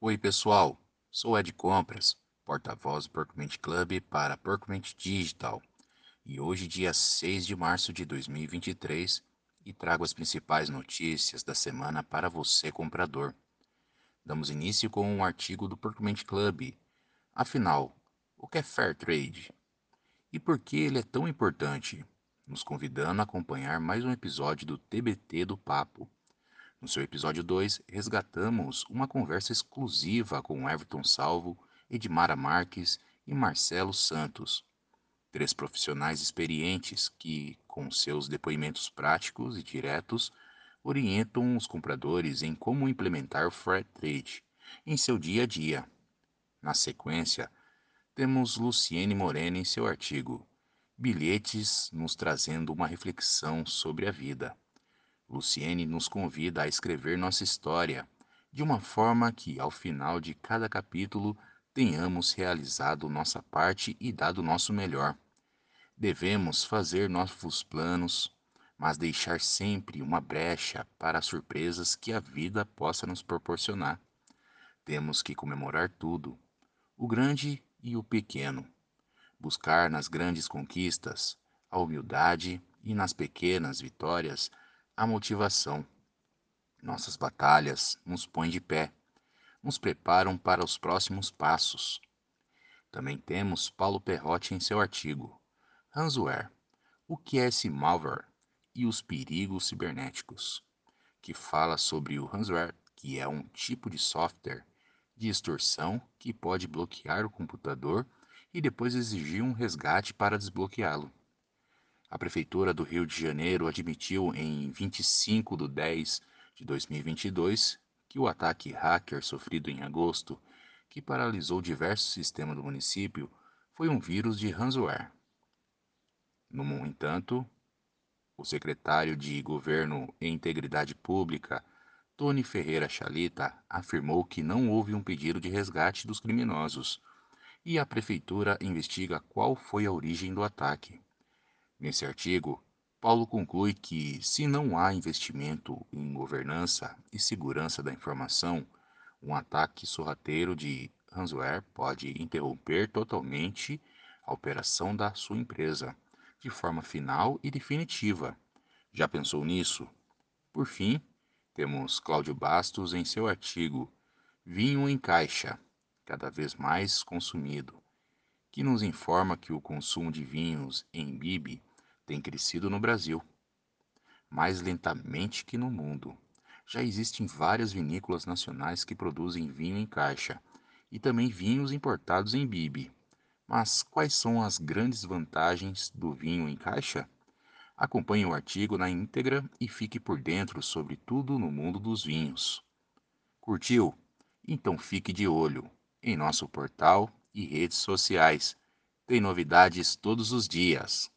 Oi, pessoal. Sou Ed Compras, porta-voz do Percument Club para Percument Digital. E hoje, dia 6 de março de 2023, e trago as principais notícias da semana para você, comprador. Damos início com um artigo do Percument Club. Afinal, o que é Fair Trade? E por que ele é tão importante? Nos convidando a acompanhar mais um episódio do TBT do Papo no seu episódio 2, resgatamos uma conversa exclusiva com Everton Salvo, Edmara Marques e Marcelo Santos, três profissionais experientes que, com seus depoimentos práticos e diretos, orientam os compradores em como implementar o Fair Trade em seu dia a dia. Na sequência, temos Luciene Morena em seu artigo Bilhetes nos trazendo uma reflexão sobre a vida. Luciene nos convida a escrever nossa história, de uma forma que, ao final de cada capítulo, tenhamos realizado nossa parte e dado nosso melhor. Devemos fazer novos planos, mas deixar sempre uma brecha para as surpresas que a vida possa nos proporcionar. Temos que comemorar tudo, o grande e o pequeno. Buscar nas grandes conquistas a humildade e nas pequenas vitórias a motivação. Nossas batalhas nos põem de pé, nos preparam para os próximos passos. Também temos Paulo Perrotti em seu artigo Ransomware, o que é esse malware e os perigos cibernéticos, que fala sobre o ransomware, que é um tipo de software de extorsão que pode bloquear o computador e depois exigir um resgate para desbloqueá-lo. A Prefeitura do Rio de Janeiro admitiu em 25 de 10 de 2022 que o ataque hacker sofrido em agosto, que paralisou diversos sistemas do município, foi um vírus de ransomware. No entanto, o secretário de Governo e Integridade Pública, Tony Ferreira Chalita, afirmou que não houve um pedido de resgate dos criminosos e a prefeitura investiga qual foi a origem do ataque. Nesse artigo, Paulo conclui que, se não há investimento em governança e segurança da informação, um ataque sorrateiro de ransomware pode interromper totalmente a operação da sua empresa, de forma final e definitiva. Já pensou nisso? Por fim, temos Cláudio Bastos em seu artigo Vinho em Caixa, cada vez mais consumido, que nos informa que o consumo de vinhos em BIB tem crescido no Brasil, mais lentamente que no mundo. Já existem várias vinícolas nacionais que produzem vinho em caixa e também vinhos importados em bibe. Mas quais são as grandes vantagens do vinho em caixa? Acompanhe o artigo na íntegra e fique por dentro sobre tudo no mundo dos vinhos. Curtiu? Então fique de olho em nosso portal e redes sociais. Tem novidades todos os dias.